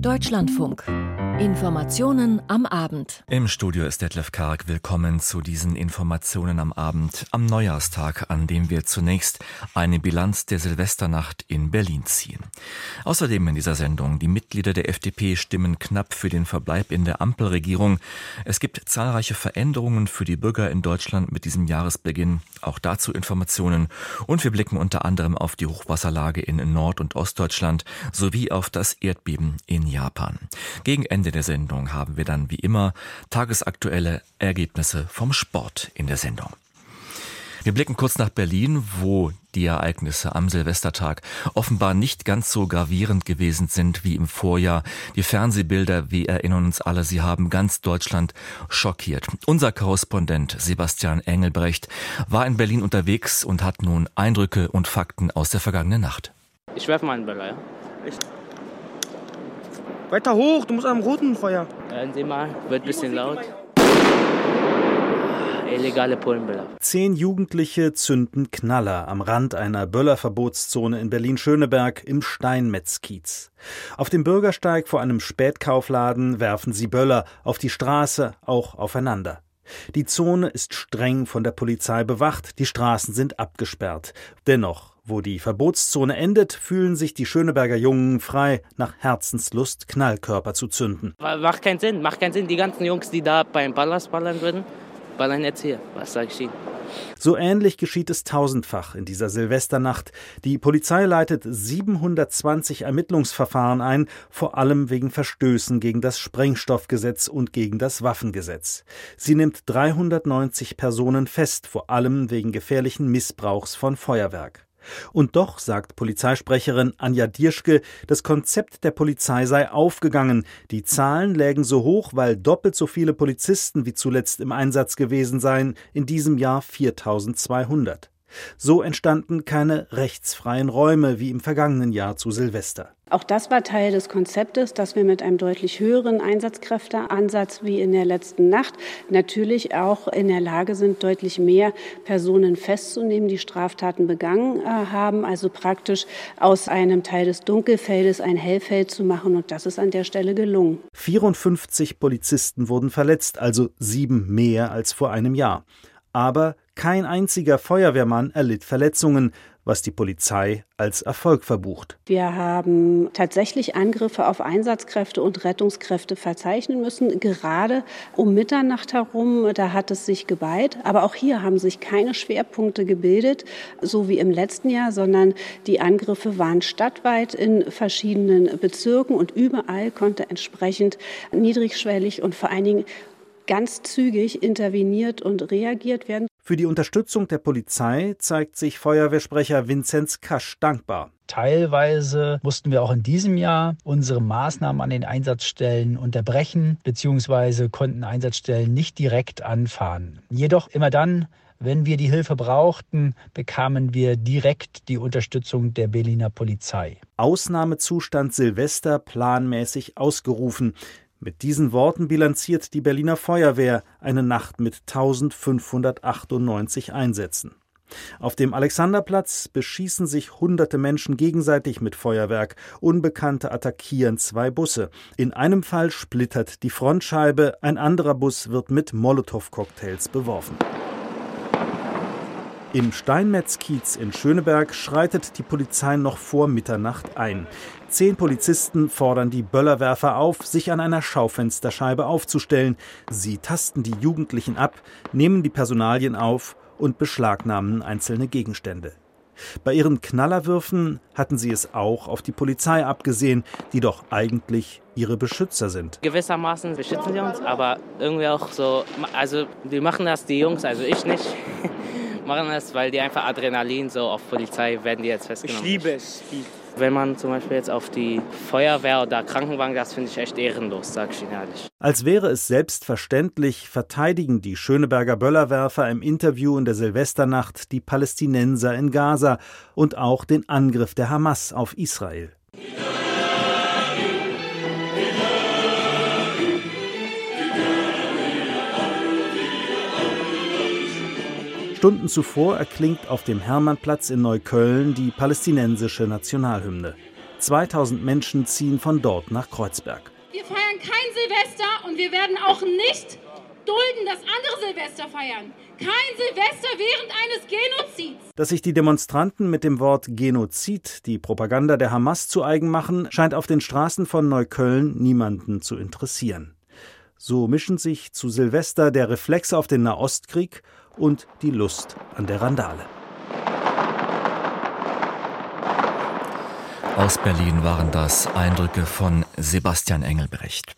Deutschlandfunk. Informationen am Abend. Im Studio ist Detlef Karg. Willkommen zu diesen Informationen am Abend, am Neujahrstag, an dem wir zunächst eine Bilanz der Silvesternacht in Berlin ziehen. Außerdem in dieser Sendung, die Mitglieder der FDP stimmen knapp für den Verbleib in der Ampelregierung. Es gibt zahlreiche Veränderungen für die Bürger in Deutschland mit diesem Jahresbeginn. Auch dazu Informationen. Und wir blicken unter anderem auf die Hochwasserlage in Nord- und Ostdeutschland sowie auf das Erdbeben in Japan. Gegen Ende Ende der Sendung haben wir dann wie immer tagesaktuelle Ergebnisse vom Sport in der Sendung. Wir blicken kurz nach Berlin, wo die Ereignisse am Silvestertag offenbar nicht ganz so gravierend gewesen sind wie im Vorjahr. Die Fernsehbilder, wir erinnern uns alle, sie haben ganz Deutschland schockiert. Unser Korrespondent Sebastian Engelbrecht war in Berlin unterwegs und hat nun Eindrücke und Fakten aus der vergangenen Nacht. Ich werfe mal einen Böller, ja? Echt? Weiter hoch, du musst am roten Feuer. Hören Sie mal, wird ein bisschen laut. Illegale Polenböller. Zehn Jugendliche zünden Knaller am Rand einer Böllerverbotszone in Berlin-Schöneberg im Steinmetzkiez. Auf dem Bürgersteig vor einem Spätkaufladen werfen sie Böller auf die Straße, auch aufeinander. Die Zone ist streng von der Polizei bewacht, die Straßen sind abgesperrt. Dennoch wo die Verbotszone endet, fühlen sich die Schöneberger Jungen frei, nach Herzenslust Knallkörper zu zünden. Macht keinen Sinn, macht keinen Sinn. Die ganzen Jungs, die da beim Ballast ballern würden, ballern jetzt hier. Was sag ich Ihnen? So ähnlich geschieht es tausendfach in dieser Silvesternacht. Die Polizei leitet 720 Ermittlungsverfahren ein, vor allem wegen Verstößen gegen das Sprengstoffgesetz und gegen das Waffengesetz. Sie nimmt 390 Personen fest, vor allem wegen gefährlichen Missbrauchs von Feuerwerk. Und doch, sagt Polizeisprecherin Anja Dierschke, das Konzept der Polizei sei aufgegangen. Die Zahlen lägen so hoch, weil doppelt so viele Polizisten wie zuletzt im Einsatz gewesen seien, in diesem Jahr 4200. So entstanden keine rechtsfreien Räume wie im vergangenen Jahr zu Silvester. Auch das war Teil des Konzeptes, dass wir mit einem deutlich höheren Einsatzkräfteansatz wie in der letzten Nacht natürlich auch in der Lage sind, deutlich mehr Personen festzunehmen, die Straftaten begangen äh, haben, also praktisch aus einem Teil des Dunkelfeldes ein Hellfeld zu machen. Und das ist an der Stelle gelungen. 54 Polizisten wurden verletzt, also sieben mehr als vor einem Jahr. Aber kein einziger Feuerwehrmann erlitt Verletzungen, was die Polizei als Erfolg verbucht. Wir haben tatsächlich Angriffe auf Einsatzkräfte und Rettungskräfte verzeichnen müssen, gerade um Mitternacht herum. Da hat es sich geballt. Aber auch hier haben sich keine Schwerpunkte gebildet, so wie im letzten Jahr, sondern die Angriffe waren stadtweit in verschiedenen Bezirken und überall konnte entsprechend niedrigschwellig und vor allen Dingen ganz zügig interveniert und reagiert werden. Für die Unterstützung der Polizei zeigt sich Feuerwehrsprecher Vinzenz Kasch dankbar. Teilweise mussten wir auch in diesem Jahr unsere Maßnahmen an den Einsatzstellen unterbrechen, beziehungsweise konnten Einsatzstellen nicht direkt anfahren. Jedoch immer dann, wenn wir die Hilfe brauchten, bekamen wir direkt die Unterstützung der Berliner Polizei. Ausnahmezustand Silvester planmäßig ausgerufen. Mit diesen Worten bilanziert die Berliner Feuerwehr eine Nacht mit 1598 Einsätzen. Auf dem Alexanderplatz beschießen sich hunderte Menschen gegenseitig mit Feuerwerk. Unbekannte attackieren zwei Busse. In einem Fall splittert die Frontscheibe, ein anderer Bus wird mit Molotow-Cocktails beworfen. Im Steinmetzkiez in Schöneberg schreitet die Polizei noch vor Mitternacht ein. Zehn Polizisten fordern die Böllerwerfer auf, sich an einer Schaufensterscheibe aufzustellen. Sie tasten die Jugendlichen ab, nehmen die Personalien auf und beschlagnahmen einzelne Gegenstände. Bei ihren Knallerwürfen hatten sie es auch auf die Polizei abgesehen, die doch eigentlich ihre Beschützer sind. Gewissermaßen beschützen sie uns, aber irgendwie auch so, also die machen das, die Jungs, also ich nicht. machen das, weil die einfach Adrenalin so auf Polizei werden die jetzt festgenommen. Ich liebe es. Wenn man zum Beispiel jetzt auf die Feuerwehr oder Krankenwagen, das finde ich echt ehrenlos, sag ich Ihnen ehrlich. Als wäre es selbstverständlich, verteidigen die Schöneberger Böllerwerfer im Interview in der Silvesternacht die Palästinenser in Gaza und auch den Angriff der Hamas auf Israel. Stunden zuvor erklingt auf dem Hermannplatz in Neukölln die palästinensische Nationalhymne. 2000 Menschen ziehen von dort nach Kreuzberg. Wir feiern kein Silvester und wir werden auch nicht dulden, dass andere Silvester feiern. Kein Silvester während eines Genozids. Dass sich die Demonstranten mit dem Wort Genozid die Propaganda der Hamas zu eigen machen, scheint auf den Straßen von Neukölln niemanden zu interessieren. So mischen sich zu Silvester der Reflex auf den Nahostkrieg und die Lust an der Randale. Aus Berlin waren das Eindrücke von Sebastian Engelbrecht.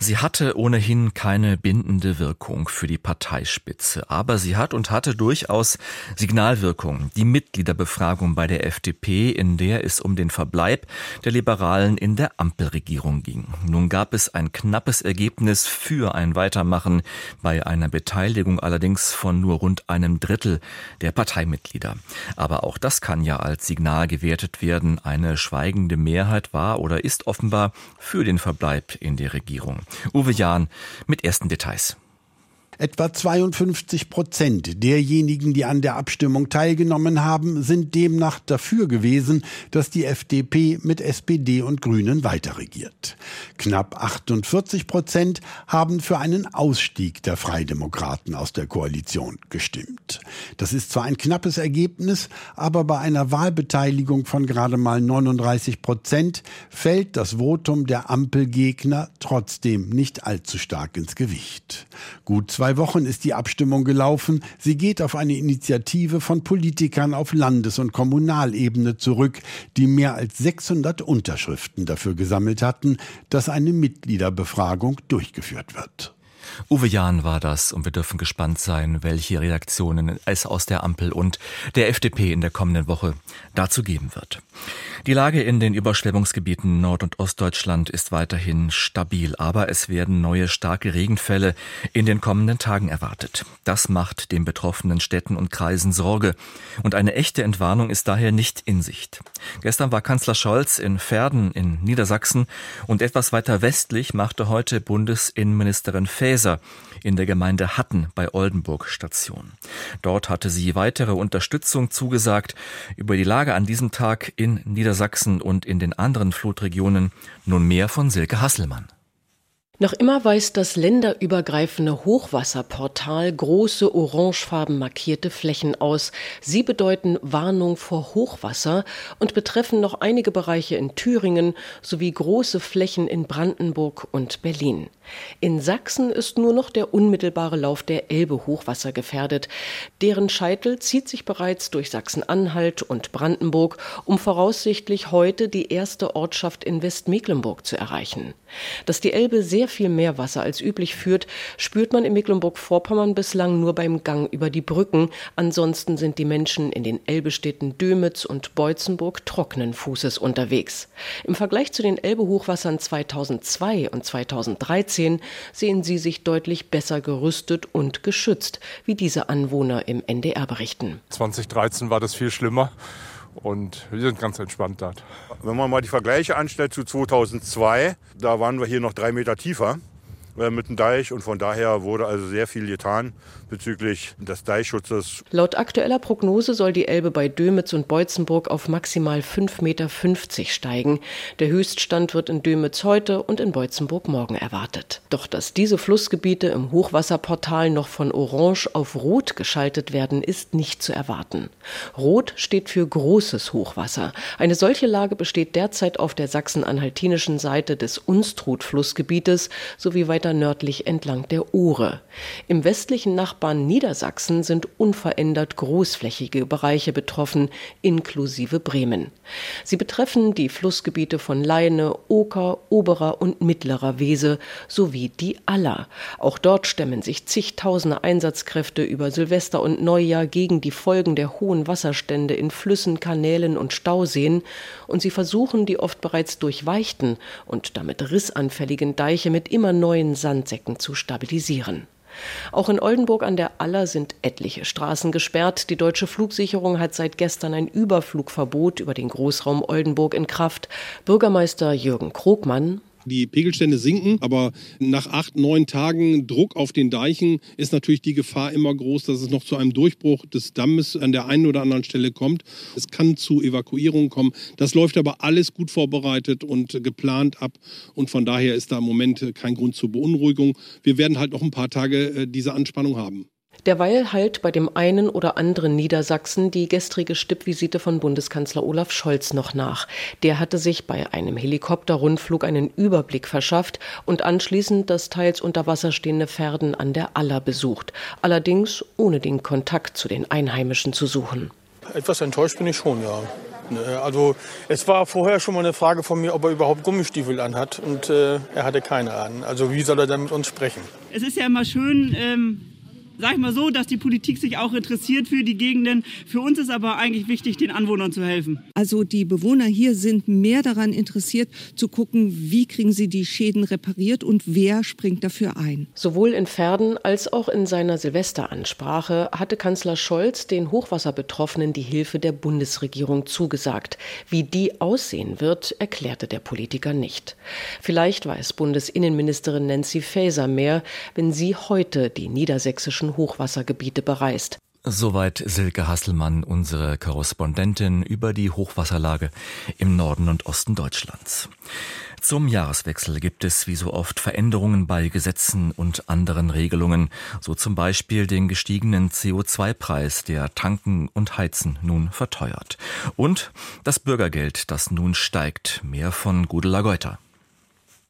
Sie hatte ohnehin keine bindende Wirkung für die Parteispitze, aber sie hat und hatte durchaus Signalwirkung. Die Mitgliederbefragung bei der FDP, in der es um den Verbleib der Liberalen in der Ampelregierung ging. Nun gab es ein knappes Ergebnis für ein Weitermachen, bei einer Beteiligung allerdings von nur rund einem Drittel der Parteimitglieder. Aber auch das kann ja als Signal gewertet werden. Eine schweigende Mehrheit war oder ist offenbar für den Verbleib in der Regierung. Uwe Jahn mit ersten Details. Etwa 52 Prozent derjenigen, die an der Abstimmung teilgenommen haben, sind demnach dafür gewesen, dass die FDP mit SPD und Grünen weiterregiert. Knapp 48 Prozent haben für einen Ausstieg der Freidemokraten aus der Koalition gestimmt. Das ist zwar ein knappes Ergebnis, aber bei einer Wahlbeteiligung von gerade mal 39 Prozent fällt das Votum der Ampelgegner trotzdem nicht allzu stark ins Gewicht. Gut zwei zwei Wochen ist die Abstimmung gelaufen. Sie geht auf eine Initiative von Politikern auf Landes- und Kommunalebene zurück, die mehr als 600 Unterschriften dafür gesammelt hatten, dass eine Mitgliederbefragung durchgeführt wird. Uwe Jahn war das und wir dürfen gespannt sein, welche Reaktionen es aus der Ampel und der FDP in der kommenden Woche dazu geben wird. Die Lage in den Überschwemmungsgebieten Nord- und Ostdeutschland ist weiterhin stabil, aber es werden neue starke Regenfälle in den kommenden Tagen erwartet. Das macht den betroffenen Städten und Kreisen Sorge und eine echte Entwarnung ist daher nicht in Sicht. Gestern war Kanzler Scholz in Verden in Niedersachsen und etwas weiter westlich machte heute Bundesinnenministerin Faeser in der Gemeinde Hatten bei Oldenburg Station. Dort hatte sie weitere Unterstützung zugesagt. Über die Lage an diesem Tag in Niedersachsen und in den anderen Flutregionen nun mehr von Silke Hasselmann. Noch immer weist das länderübergreifende Hochwasserportal große orangefarben markierte Flächen aus. Sie bedeuten Warnung vor Hochwasser und betreffen noch einige Bereiche in Thüringen sowie große Flächen in Brandenburg und Berlin. In Sachsen ist nur noch der unmittelbare Lauf der Elbe hochwassergefährdet. Deren Scheitel zieht sich bereits durch Sachsen-Anhalt und Brandenburg, um voraussichtlich heute die erste Ortschaft in Westmecklenburg zu erreichen. Dass die Elbe sehr viel mehr Wasser als üblich führt, spürt man in Mecklenburg-Vorpommern bislang nur beim Gang über die Brücken. Ansonsten sind die Menschen in den Elbestädten Dömitz und Beutzenburg trockenen Fußes unterwegs. Im Vergleich zu den Elbe-Hochwassern 2002 und 2013 sehen sie sich deutlich besser gerüstet und geschützt, wie diese Anwohner im NDR berichten. 2013 war das viel schlimmer. Und wir sind ganz entspannt dort. Wenn man mal die Vergleiche anstellt zu 2002, da waren wir hier noch drei Meter tiefer. Äh, mit dem Deich und von daher wurde also sehr viel getan bezüglich des Deichschutzes. Laut aktueller Prognose soll die Elbe bei Dömitz und Beutzenburg auf maximal 5,50 Meter steigen. Der Höchststand wird in Dömitz heute und in Beutzenburg morgen erwartet. Doch dass diese Flussgebiete im Hochwasserportal noch von Orange auf Rot geschaltet werden, ist nicht zu erwarten. Rot steht für großes Hochwasser. Eine solche Lage besteht derzeit auf der sachsen-anhaltinischen Seite des Unstrut-Flussgebietes sowie weiter weiter nördlich entlang der Ohre. Im westlichen Nachbarn Niedersachsen sind unverändert großflächige Bereiche betroffen, inklusive Bremen. Sie betreffen die Flussgebiete von Leine, Oker, Oberer und Mittlerer Wese sowie die Aller. Auch dort stemmen sich zigtausende Einsatzkräfte über Silvester und Neujahr gegen die Folgen der hohen Wasserstände in Flüssen, Kanälen und Stauseen und sie versuchen, die oft bereits durchweichten und damit rissanfälligen Deiche mit immer neuen Sandsäcken zu stabilisieren. Auch in Oldenburg an der Aller sind etliche Straßen gesperrt. Die deutsche Flugsicherung hat seit gestern ein Überflugverbot über den Großraum Oldenburg in Kraft. Bürgermeister Jürgen Krogmann Die Pegelstände sinken, aber nach acht, neun Tagen Druck auf den Deichen ist natürlich die Gefahr immer groß, dass es noch zu einem Durchbruch des Dammes an der einen oder anderen Stelle kommt. Es kann zu Evakuierungen kommen. Das läuft aber alles gut vorbereitet und geplant ab. Und von daher ist da im Moment kein Grund zur Beunruhigung. Wir werden halt noch ein paar Tage äh, diese Anspannung haben. Derweil halt bei dem einen oder anderen Niedersachsen die gestrige Stippvisite von Bundeskanzler Olaf Scholz noch nach. Der hatte sich bei einem Helikopterrundflug einen Überblick verschafft und anschließend das teils unter Wasser stehende Pferden an der Aller besucht. Allerdings ohne den Kontakt zu den Einheimischen zu suchen. Etwas enttäuscht bin ich schon, ja. Ne, also es war vorher schon mal eine Frage von mir, ob er überhaupt Gummistiefel anhat und äh, er hatte keine an. Also wie soll er dann mit uns sprechen? Es ist ja immer schön, ähm, sag ich mal so, dass die Politik sich auch interessiert für die Gegenden. Für uns ist aber eigentlich wichtig, den Anwohnern zu helfen. Also die Bewohner hier sind mehr daran interessiert, zu gucken, wie kriegen sie die Schäden repariert und wer springt dafür ein. Sowohl in Pferden als auch in seiner Silvesteransprache hatte Kanzler Scholz den Hochwasserbetroffenen die Hilfe der Bundesregierung zugesagt. Wie die aussehen wird, erklärte der Politiker nicht. Vielleicht weiß Bundesinnenministerin Nancy Faeser mehr, wenn sie heute die niedersächsischen deutschen Hochwassergebiete bereist. Soweit Silke Hasselmann, unsere Korrespondentin über die Hochwasserlage im Norden und Osten Deutschlands. Zum Jahreswechsel gibt es wie so oft Veränderungen bei Gesetzen und anderen Regelungen, so zum Beispiel den gestiegenen CO2-Preis, der Tanken und Heizen nun verteuert. Und das Bürgergeld, das nun steigt. Mehr von Gudela Geuter.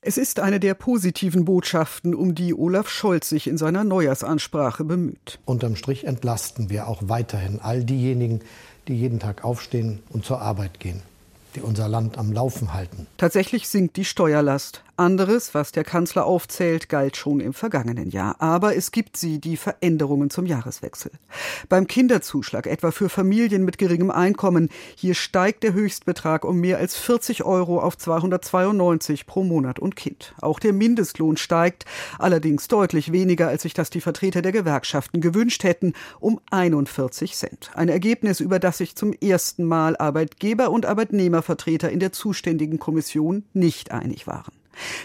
Es ist eine der positiven Botschaften, um die Olaf Scholz sich in seiner Neujahrsansprache bemüht. Unterm Strich entlasten wir auch weiterhin all diejenigen, die jeden Tag aufstehen und zur Arbeit gehen die unser Land am Laufen halten. Tatsächlich sinkt die Steuerlast. Anderes, was der Kanzler aufzählt, galt schon im vergangenen Jahr. Aber es gibt sie, die Veränderungen zum Jahreswechsel. Beim Kinderzuschlag, etwa für Familien mit geringem Einkommen, hier steigt der Höchstbetrag um mehr als 40 Euro auf 292 pro Monat und Kind. Auch der Mindestlohn steigt, allerdings deutlich weniger, als sich das die Vertreter der Gewerkschaften gewünscht hätten, um 41 Cent. Ein Ergebnis, über das sich zum ersten Mal Arbeitgeber und Arbeitnehmervertreter in der zuständigen Kommission nicht einig waren.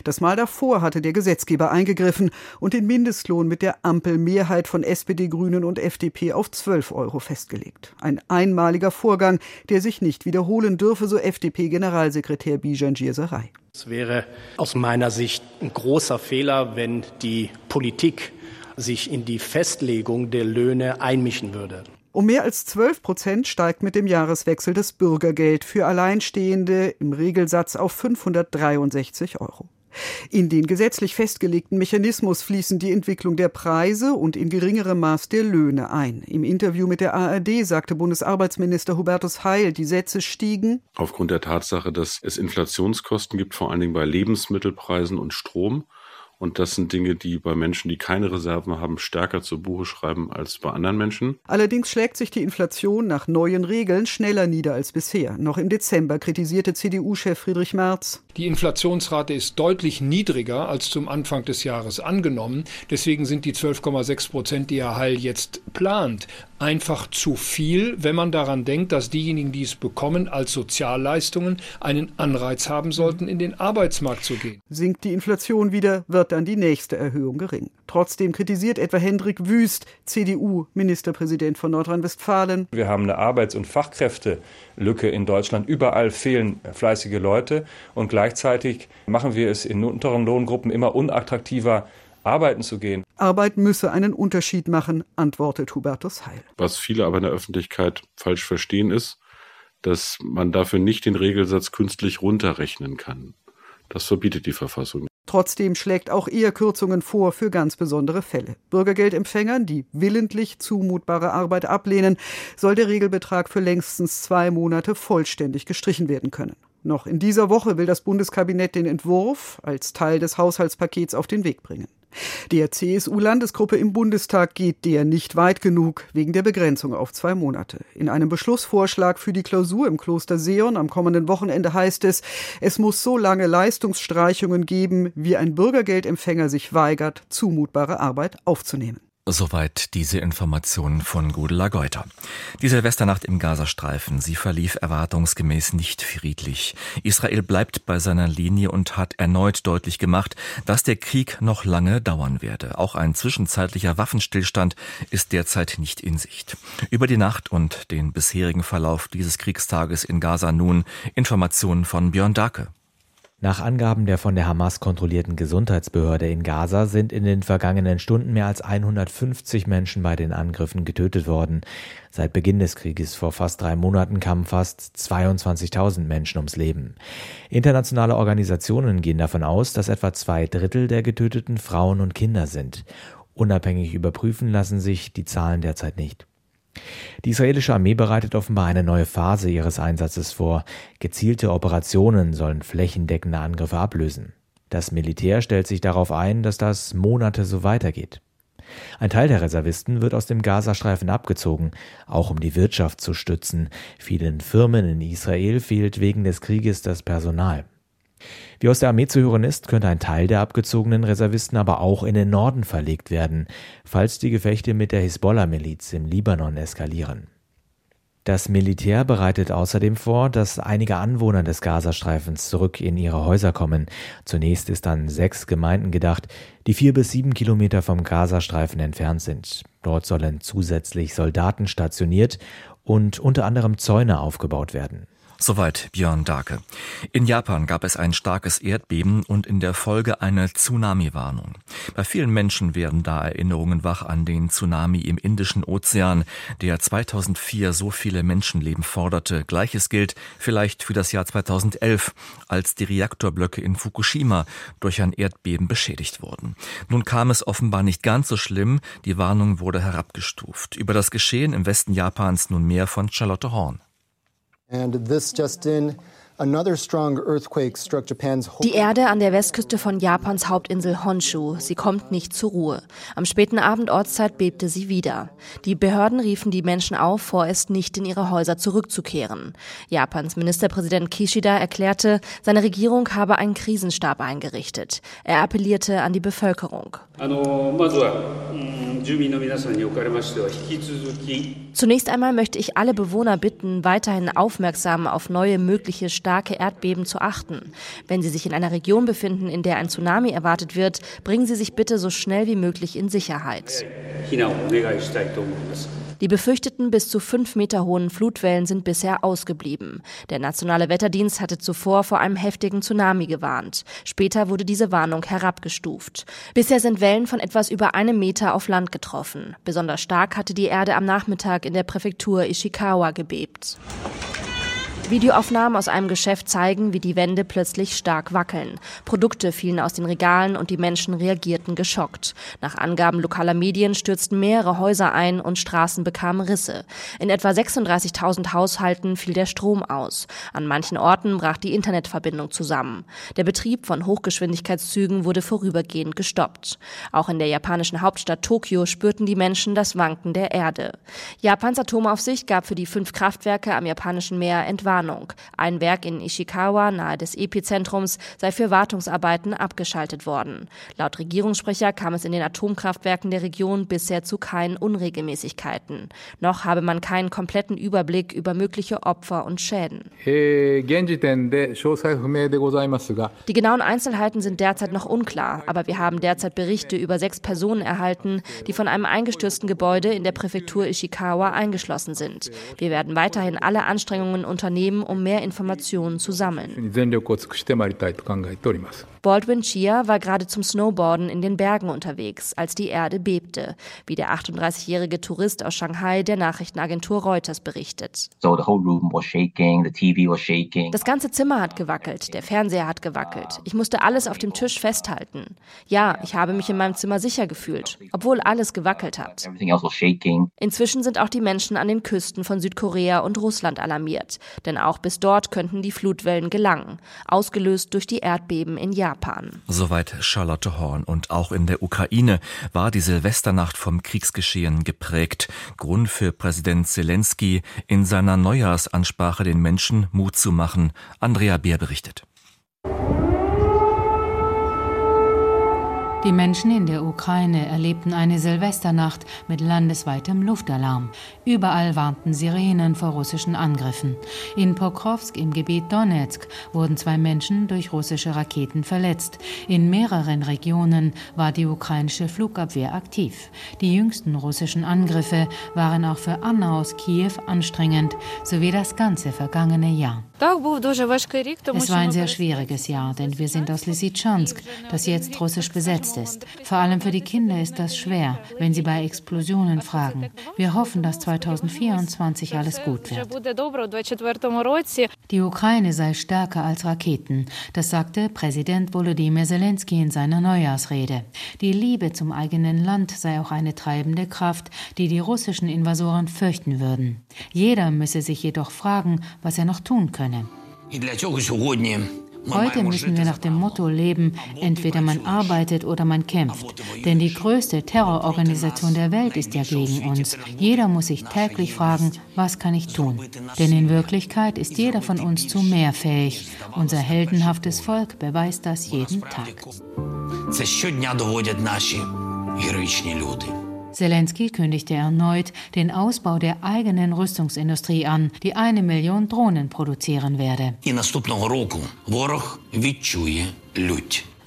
Das Mal davor hatte der Gesetzgeber eingegriffen und den Mindestlohn mit der Ampelmehrheit von SPD, Grünen und FDP auf 12 Euro festgelegt. Ein einmaliger Vorgang, der sich nicht wiederholen dürfe, so FDP-Generalsekretär Bijan Gierserei. Es wäre aus meiner Sicht ein großer Fehler, wenn die Politik sich in die Festlegung der Löhne einmischen würde. Um mehr als 12 Prozent steigt mit dem Jahreswechsel das Bürgergeld für Alleinstehende im Regelsatz auf 563 Euro. In den gesetzlich festgelegten Mechanismus fließen die Entwicklung der Preise und in geringerem Maß der Löhne ein. Im Interview mit der ARD sagte Bundesarbeitsminister Hubertus Heil, die Sätze stiegen. Aufgrund der Tatsache, dass es Inflationskosten gibt, vor allen Dingen bei Lebensmittelpreisen und Strom. Und das sind Dinge, die bei Menschen, die keine Reserven haben, stärker zu Buche schreiben als bei anderen Menschen. Allerdings schlägt sich die Inflation nach neuen Regeln schneller nieder als bisher. Noch im Dezember kritisierte CDU-Chef Friedrich Merz. Die Inflationsrate ist deutlich niedriger als zum Anfang des Jahres angenommen. Deswegen sind die 12,6 Prozent, die Herr Heil jetzt plant, einfach zu viel, wenn man daran denkt, dass diejenigen, die es bekommen, als Sozialleistungen einen Anreiz haben sollten, in den Arbeitsmarkt zu gehen. Sinkt die Inflation wieder, wird dann die nächste Erhöhung gering. Trotzdem kritisiert etwa Hendrik Wüst, CDU, Ministerpräsident von Nordrhein-Westfalen. Wir haben eine Arbeits- und Fachkräftelücke in Deutschland. Überall fehlen fleißige Leute und gleichzeitig machen wir es in unteren Lohngruppen immer unattraktiver, arbeiten zu gehen. Arbeit müsse einen Unterschied machen, antwortet Hubertus Heil. Was viele aber in der Öffentlichkeit falsch verstehen ist, dass man dafür nicht den Regelsatz künstlich runterrechnen kann. Das verbietet die Verfassung. Trotzdem schlägt auch er Kürzungen vor für ganz besondere Fälle. Bürgergeldempfängern, die willentlich zumutbare Arbeit ablehnen, soll der Regelbetrag für längstens zwei Monate vollständig gestrichen werden können. Noch in dieser Woche will das Bundeskabinett den Entwurf als Teil des Haushaltspakets auf den Weg bringen. Der CSU-Landesgruppe im Bundestag geht der nicht weit genug wegen der Begrenzung auf zwei Monate. In einem Beschlussvorschlag für die Klausur im Kloster Seon am kommenden Wochenende heißt es, es muss so lange Leistungsstreichungen geben, wie ein Bürgergeldempfänger sich weigert, zumutbare Arbeit aufzunehmen. Soweit diese Informationen von Gudela Geuter. Die Silvesternacht im Gazastreifen, sie verlief erwartungsgemäß nicht friedlich. Israel bleibt bei seiner Linie und hat erneut deutlich gemacht, dass der Krieg noch lange dauern werde. Auch ein zwischenzeitlicher Waffenstillstand ist derzeit nicht in Sicht. Über die Nacht und den bisherigen Verlauf dieses Kriegstages in Gaza nun Informationen von Björn Dake. Nach Angaben der von der Hamas kontrollierten Gesundheitsbehörde in Gaza sind in den vergangenen Stunden mehr als 150 Menschen bei den Angriffen getötet worden. Seit Beginn des Krieges vor fast drei Monaten kamen fast 22.000 Menschen ums Leben. Internationale Organisationen gehen davon aus, dass etwa zwei Drittel der Getöteten Frauen und Kinder sind. Unabhängig überprüfen lassen sich die Zahlen derzeit nicht. Die israelische Armee bereitet offenbar eine neue Phase ihres Einsatzes vor. Gezielte Operationen sollen flächendeckende Angriffe ablösen. Das Militär stellt sich darauf ein, dass das Monate so weitergeht. Ein Teil der Reservisten wird aus dem Gazastreifen abgezogen, auch um die Wirtschaft zu stützen. Vielen Firmen in Israel fehlt wegen des Krieges das Personal. Wie aus der Armee zu hören ist, könnte ein Teil der abgezogenen Reservisten aber auch in den Norden verlegt werden, falls die Gefechte mit der Hisbollah-Miliz im Libanon eskalieren. Das Militär bereitet außerdem vor, dass einige Anwohner des Gazastreifens zurück in ihre Häuser kommen. Zunächst ist an sechs Gemeinden gedacht, die vier bis sieben Kilometer vom Gazastreifen entfernt sind. Dort sollen zusätzlich Soldaten stationiert und unter anderem Zäune aufgebaut werden. Soweit Björn Dake. In Japan gab es ein starkes Erdbeben und in der Folge eine Tsunami-Warnung. Bei vielen Menschen werden da Erinnerungen wach an den Tsunami im Indischen Ozean, der 2004 so viele Menschenleben forderte. Gleiches gilt vielleicht für das Jahr 2011, als die Reaktorblöcke in Fukushima durch ein Erdbeben beschädigt wurden. Nun kam es offenbar nicht ganz so schlimm, die Warnung wurde herabgestuft. Über das Geschehen im Westen Japans nun mehr von Charlotte Horn. And this just in, die Erde an der Westküste von Japans Hauptinsel Honshu. Sie kommt nicht zur Ruhe. Am späten Abend Ortszeit bebte sie wieder. Die Behörden riefen die Menschen auf, vorerst nicht in ihre Häuser zurückzukehren. Japans Ministerpräsident Kishida erklärte, seine Regierung habe einen Krisenstab eingerichtet. Er appellierte an die Bevölkerung. Zunächst einmal möchte ich alle Bewohner bitten, weiterhin aufmerksam auf neue mögliche starke Erdbeben zu achten. Wenn Sie sich in einer Region befinden, in der ein Tsunami erwartet wird, bringen Sie sich bitte so schnell wie möglich in Sicherheit. Die befürchteten bis zu fünf Meter hohen Flutwellen sind bisher ausgeblieben. Der nationale Wetterdienst hatte zuvor vor einem heftigen Tsunami gewarnt. Später wurde diese Warnung herabgestuft. Bisher sind Wellen von etwas über einem Meter auf Land getroffen. Besonders stark hatte die Erde am Nachmittag in der Präfektur Ishikawa gebebt. Videoaufnahmen aus einem Geschäft zeigen, wie die Wände plötzlich stark wackeln. Produkte fielen aus den Regalen und die Menschen reagierten geschockt. Nach Angaben lokaler Medien stürzten mehrere Häuser ein und Straßen bekamen Risse. In etwa 36.000 Haushalten fiel der Strom aus. An manchen Orten brach die Internetverbindung zusammen. Der Betrieb von Hochgeschwindigkeitszügen wurde vorübergehend gestoppt. Auch in der japanischen Hauptstadt Tokio spürten die Menschen das Wanken der Erde. Japans Atomaufsicht gab für die fünf Kraftwerke am japanischen Meer Entwarnung. Warnung. Ein Werk in Ishikawa nahe des Epizentrums sei für Wartungsarbeiten abgeschaltet worden. Laut Regierungssprecher kam es in den Atomkraftwerken der Region bisher zu keinen Unregelmäßigkeiten. Noch habe man keinen kompletten Überblick über mögliche Opfer und Schäden. Die genauen Einzelheiten sind derzeit noch unklar, aber wir haben derzeit Berichte über sechs Personen erhalten, die von einem eingestürzten Gebäude in der Präfektur Ishikawa eingeschlossen sind. Wir werden weiterhin alle Anstrengungen unternehmen, Unternehmen, um mehr Informationen zu sammeln. Baldwin Chia war gerade zum Snowboarden in den Bergen unterwegs, als die Erde bebte, wie der 38-jährige Tourist aus Shanghai der Nachrichtenagentur Reuters berichtet. Das ganze Zimmer hat gewackelt, der Fernseher hat gewackelt. Ich musste alles auf dem Tisch festhalten. Ja, ich habe mich in meinem Zimmer sicher gefühlt, obwohl alles gewackelt hat. Inzwischen sind auch die Menschen an den Küsten von Südkorea und Russland alarmiert, denn auch bis dort könnten die Flutwellen gelangen, ausgelöst durch die Erdbeben in Japan. Japan. Soweit Charlotte Horn. Und auch in der Ukraine war die Silvesternacht vom Kriegsgeschehen geprägt. Grund für Präsident Zelensky, in seiner Neujahrsansprache den Menschen Mut zu machen. Andrea Beer berichtet. Die Menschen in der Ukraine erlebten eine Silvesternacht mit landesweitem Luftalarm. Überall warnten Sirenen vor russischen Angriffen. In Pokrovsk im Gebiet Donetsk wurden zwei Menschen durch russische Raketen verletzt. In mehreren Regionen war die ukrainische Flugabwehr aktiv. Die jüngsten russischen Angriffe waren auch für Anna aus Kiew anstrengend, sowie das ganze vergangene Jahr. Es war ein sehr schwieriges Jahr, denn wir sind aus Lysychansk, das jetzt russisch besetzt ist. Vor allem für die Kinder ist das schwer, wenn sie bei Explosionen fragen. Wir hoffen, dass 2024 alles gut wird. Die Ukraine sei stärker als Raketen, das sagte Präsident Volodymyr Zelensky in seiner Neujahrsrede. Die Liebe zum eigenen Land sei auch eine treibende Kraft, die die russischen Invasoren fürchten würden. Jeder müsse sich jedoch fragen, was er noch tun könne Heute müssen wir nach dem Motto leben, entweder man arbeitet oder man kämpft. Denn die größte Terrororganisation der Welt ist ja gegen uns. Jeder muss sich täglich fragen, was kann ich tun? Denn in Wirklichkeit ist jeder von uns zu mehr fähig. Unser heldenhaftes Volk beweist das jeden Tag. Це щодня доводять наші героїчні люди. Zelensky kündigte erneut den Ausbau der eigenen Rüstungsindustrie an, die eine Million Drohnen produzieren werde.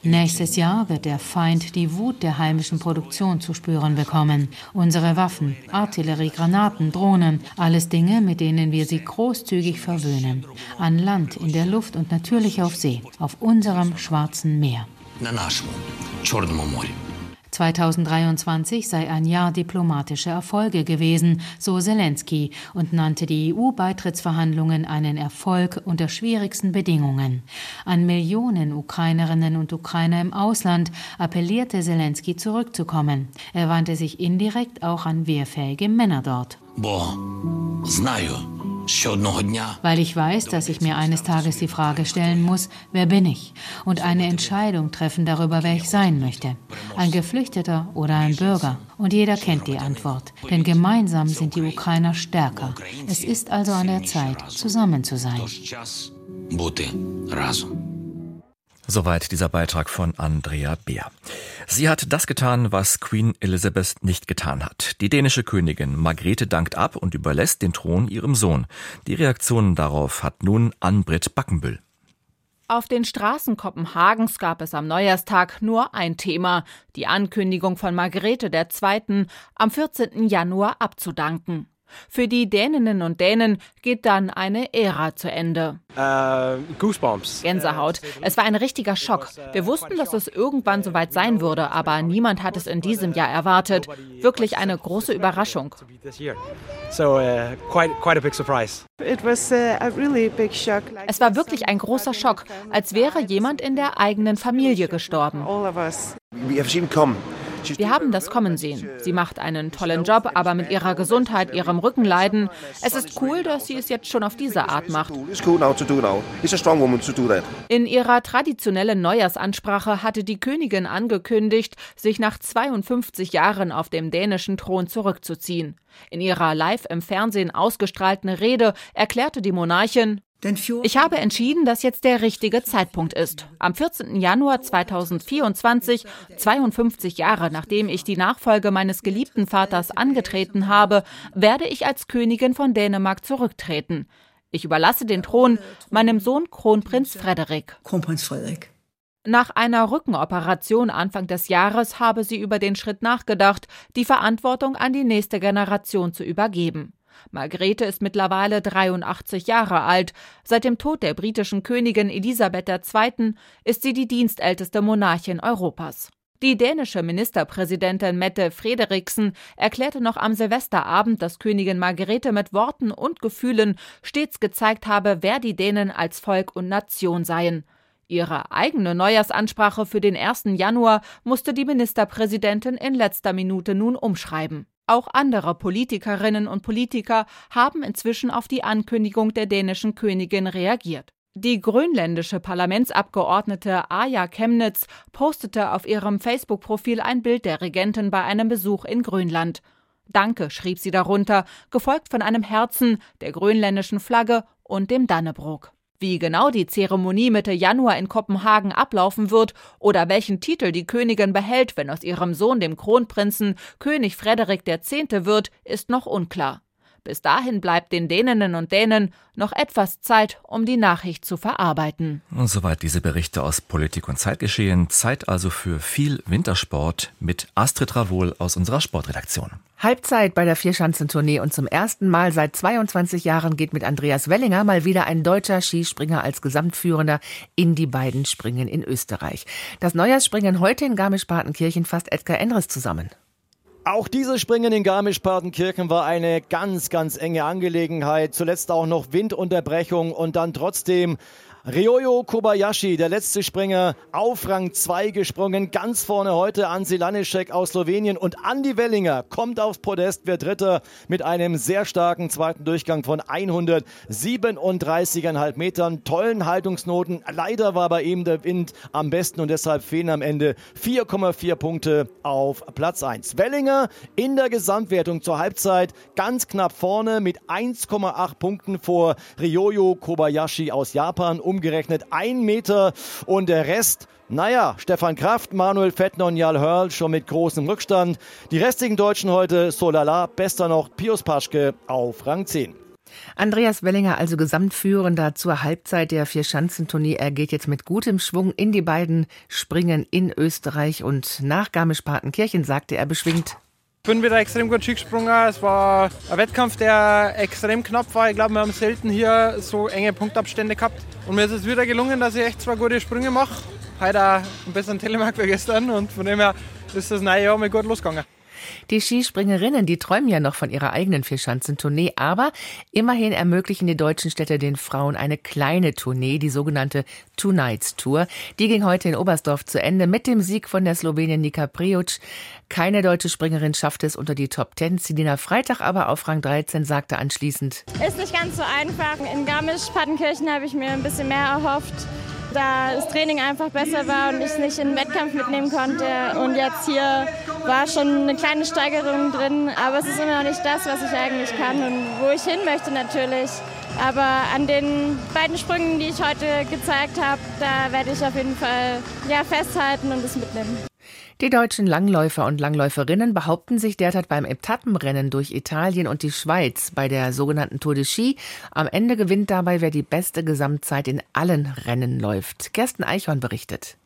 Nächstes Jahr wird der Feind die Wut der heimischen Produktion zu spüren bekommen. Unsere Waffen, Artillerie, Granaten, Drohnen, alles Dinge, mit denen wir sie großzügig verwöhnen. An Land, in der Luft und natürlich auf See, auf unserem Schwarzen Meer. 2023 sei ein Jahr diplomatischer Erfolge gewesen, so Zelensky, und nannte die EU-Beitrittsverhandlungen einen Erfolg unter schwierigsten Bedingungen. An Millionen Ukrainerinnen und Ukrainer im Ausland appellierte Zelensky zurückzukommen. Er wandte sich indirekt auch an wehrfähige Männer dort. Bo, знаю, weil ich weiß, dass ich mir eines Tages die Frage stellen muss, wer bin ich? Und eine Entscheidung treffen darüber, wer ich sein möchte. Ein Geflüchteter oder ein Bürger. Und jeder kennt die Antwort. Denn gemeinsam sind die Ukrainer stärker. Es ist also an der Zeit, zusammen zu sein. Soweit dieser Beitrag von Andrea Beer. Sie hat das getan, was Queen Elizabeth nicht getan hat. Die dänische Königin Margrethe dankt ab und überlässt den Thron ihrem Sohn. Die Reaktionen darauf hat nun Ann-Britt Backenbüll. Auf den Straßen Kopenhagens gab es am Neujahrstag nur ein Thema, die Ankündigung von Margrethe II. am 14. Januar abzudanken. Für die Däninnen und Dänen geht dann eine Ära zu Ende. Uh, Goosebumps. Gänsehaut. Es war ein richtiger Schock. Wir wussten, dass es irgendwann soweit sein würde, aber niemand hat es in diesem Jahr erwartet. Wirklich eine große Überraschung. Es war wirklich ein großer Schock, als wäre jemand in der eigenen Familie gestorben. We have seen come. Wir haben das kommen sehen. Sie macht einen tollen Job, aber mit ihrer Gesundheit, ihrem Rückenleiden. Es ist cool, dass sie es jetzt schon auf diese Art macht. In ihrer traditionellen Neujahrsansprache hatte die Königin angekündigt, sich nach 52 Jahren auf dem dänischen Thron zurückzuziehen. In ihrer live im Fernsehen ausgestrahlten Rede erklärte die Monarchin, ich habe entschieden, dass jetzt der richtige Zeitpunkt ist. Am 14. Januar 2024, 52 Jahre nachdem ich die Nachfolge meines geliebten Vaters angetreten habe, werde ich als Königin von Dänemark zurücktreten. Ich überlasse den Thron meinem Sohn Kronprinz Frederik. Kronprinz Frederik. Nach einer Rückenoperation Anfang des Jahres habe sie über den Schritt nachgedacht, die Verantwortung an die nächste Generation zu übergeben. Margrethe ist mittlerweile 83 Jahre alt. Seit dem Tod der britischen Königin Elisabeth II. ist sie die dienstälteste Monarchin Europas. Die dänische Ministerpräsidentin Mette Frederiksen erklärte noch am Silvesterabend, dass Königin Margrethe mit Worten und Gefühlen stets gezeigt habe, wer die Dänen als Volk und Nation seien. Ihre eigene Neujahrsansprache für den 1. Januar musste die Ministerpräsidentin in letzter Minute nun umschreiben. Auch andere Politikerinnen und Politiker haben inzwischen auf die Ankündigung der dänischen Königin reagiert. Die grönländische Parlamentsabgeordnete Aja Chemnitz postete auf ihrem Facebook-Profil ein Bild der Regentin bei einem Besuch in Grönland. Danke, schrieb sie darunter, gefolgt von einem Herzen, der grönländischen Flagge und dem Dannebrog. Wie genau die Zeremonie Mitte Januar in Kopenhagen ablaufen wird oder welchen Titel die Königin behält, wenn aus ihrem Sohn, dem Kronprinzen, König Frederik X. wird, ist noch unklar. Bis dahin bleibt den Däninnen und Dänen noch etwas Zeit, um die Nachricht zu verarbeiten. Und soweit diese Berichte aus Politik und Zeitgeschehen. Zeit also für viel Wintersport mit Astrid Ravol aus unserer Sportredaktion. Halbzeit bei der Vierschanzentournee und zum ersten Mal seit 22 Jahren geht mit Andreas Wellinger mal wieder ein deutscher Skispringer als Gesamtführender in die beiden Springen in Österreich. Das Neujahrsspringen heute in Garmisch-Partenkirchen fasst Edgar Endres zusammen. Auch dieses Springen in Garmisch-Partenkirchen war eine ganz, ganz enge Angelegenheit. Zuletzt auch noch Windunterbrechung und dann trotzdem Ryoyo Kobayashi, der letzte Springer, auf Rang 2 gesprungen. Ganz vorne heute Ansi Lanischek aus Slowenien. Und Andy Wellinger kommt aufs Podest, wird Dritter mit einem sehr starken zweiten Durchgang von 137,5 Metern. Tollen Haltungsnoten. Leider war bei ihm der Wind am besten und deshalb fehlen am Ende 4,4 Punkte auf Platz 1. Wellinger in der Gesamtwertung zur Halbzeit ganz knapp vorne mit 1,8 Punkten vor Ryoyo Kobayashi aus Japan. Um umgerechnet ein Meter und der Rest naja, Stefan Kraft, Manuel Fettner und Jarl Hörl schon mit großem Rückstand. Die restlichen Deutschen heute Solala, bester noch Pius Paschke auf Rang 10. Andreas Wellinger, also Gesamtführender zur Halbzeit der Vierschanzentournee. Er geht jetzt mit gutem Schwung in die beiden Springen in Österreich und nach Garmisch-Partenkirchen sagte er beschwingt. Bin wieder extrem gut Ski gesprungen. Es war ein Wettkampf, der extrem knapp war. Ich glaube, wir haben selten hier so enge Punktabstände gehabt. Und mir ist es wieder gelungen, dass ich echt zwei gute Sprünge mache. Heute auch ein besseren Telemark wie gestern. Und von dem her ist das neue Jahr mal gut losgegangen. Die Skispringerinnen, die träumen ja noch von ihrer eigenen Vierschanzentournee, aber immerhin ermöglichen die deutschen Städte den Frauen eine kleine Tournee, die sogenannte Two Nights Tour. Die ging heute in Oberstdorf zu Ende mit dem Sieg von der Slowenin Nika Priuc. Keine deutsche Springerin schaffte es unter die Top Ten. Selina Freitag aber auf Rang 13 sagte anschließend. Ist nicht ganz so einfach. In Garmisch-Partenkirchen habe ich mir ein bisschen mehr erhofft da das Training einfach besser war und ich es nicht in den Wettkampf mitnehmen konnte. Und jetzt hier war schon eine kleine Steigerung drin, aber es ist immer noch nicht das, was ich eigentlich kann und wo ich hin möchte natürlich. Aber an den beiden Sprüngen, die ich heute gezeigt habe, da werde ich auf jeden Fall ja, festhalten und es mitnehmen. Die deutschen Langläufer und Langläuferinnen behaupten sich derzeit beim Etappenrennen durch Italien und die Schweiz bei der sogenannten Tour de Ski. Am Ende gewinnt dabei, wer die beste Gesamtzeit in allen Rennen läuft. Gersten Eichhorn berichtet.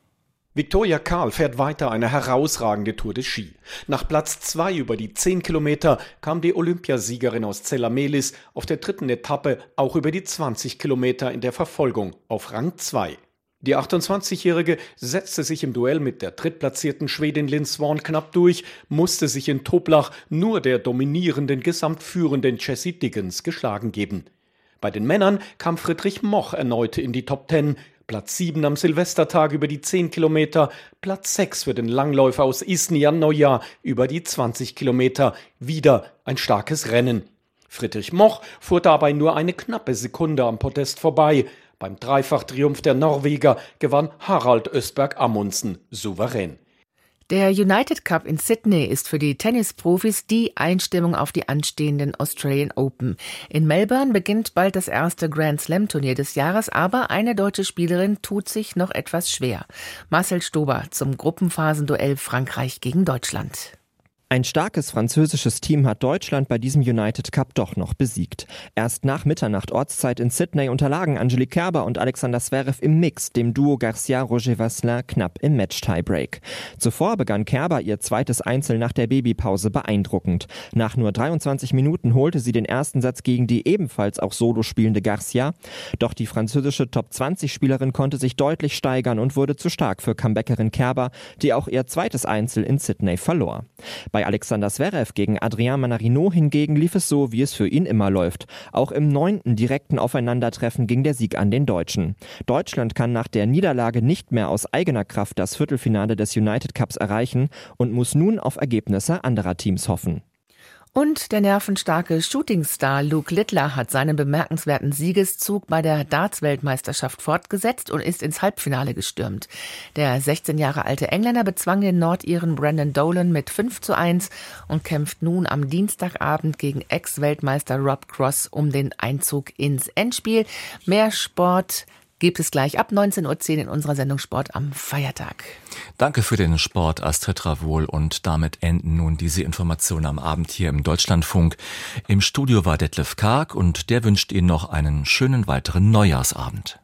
Viktoria Karl fährt weiter eine herausragende Tour de Ski. Nach Platz zwei über die zehn Kilometer kam die Olympiasiegerin aus Zellamelis auf der dritten Etappe auch über die 20 Kilometer in der Verfolgung auf Rang zwei. Die 28-Jährige setzte sich im Duell mit der drittplatzierten Schwedin Lynn Swan knapp durch, musste sich in Toblach nur der dominierenden gesamtführenden Jessie Dickens geschlagen geben. Bei den Männern kam Friedrich Moch erneut in die Top Ten, Platz 7 am Silvestertag über die 10 Kilometer, Platz 6 für den Langläufer aus Isnian Neujahr über die 20 Kilometer, wieder ein starkes Rennen. Friedrich Moch fuhr dabei nur eine knappe Sekunde am Podest vorbei, beim Dreifachtriumph der Norweger gewann Harald Östberg Amundsen souverän. Der United Cup in Sydney ist für die Tennisprofis die Einstimmung auf die anstehenden Australian Open. In Melbourne beginnt bald das erste Grand Slam Turnier des Jahres, aber eine deutsche Spielerin tut sich noch etwas schwer. Marcel Stober zum Gruppenphasenduell Frankreich gegen Deutschland. Ein starkes französisches Team hat Deutschland bei diesem United Cup doch noch besiegt. Erst nach Mitternacht Ortszeit in Sydney unterlagen Angelique Kerber und Alexander Zverev im Mix dem Duo Garcia-Roger Vasselin knapp im Match-Tiebreak. Zuvor begann Kerber ihr zweites Einzel nach der Babypause beeindruckend. Nach nur 23 Minuten holte sie den ersten Satz gegen die ebenfalls auch solo spielende Garcia. Doch die französische Top-20-Spielerin konnte sich deutlich steigern und wurde zu stark für Comebackerin Kerber, die auch ihr zweites Einzel in Sydney verlor. Bei bei Alexander Zverev gegen Adrian Manarino hingegen lief es so, wie es für ihn immer läuft. Auch im neunten direkten Aufeinandertreffen ging der Sieg an den Deutschen. Deutschland kann nach der Niederlage nicht mehr aus eigener Kraft das Viertelfinale des United Cups erreichen und muss nun auf Ergebnisse anderer Teams hoffen. Und der nervenstarke Shootingstar Luke Littler hat seinen bemerkenswerten Siegeszug bei der Darts-Weltmeisterschaft fortgesetzt und ist ins Halbfinale gestürmt. Der 16 Jahre alte Engländer bezwang den Nordiren Brandon Dolan mit 5 zu 1 und kämpft nun am Dienstagabend gegen Ex-Weltmeister Rob Cross um den Einzug ins Endspiel. Mehr Sport gibt es gleich ab 19.10 Uhr in unserer Sendung Sport am Feiertag. Danke für den Sport, Astrid Ravol. Und damit enden nun diese Informationen am Abend hier im Deutschlandfunk. Im Studio war Detlef Karg und der wünscht Ihnen noch einen schönen weiteren Neujahrsabend.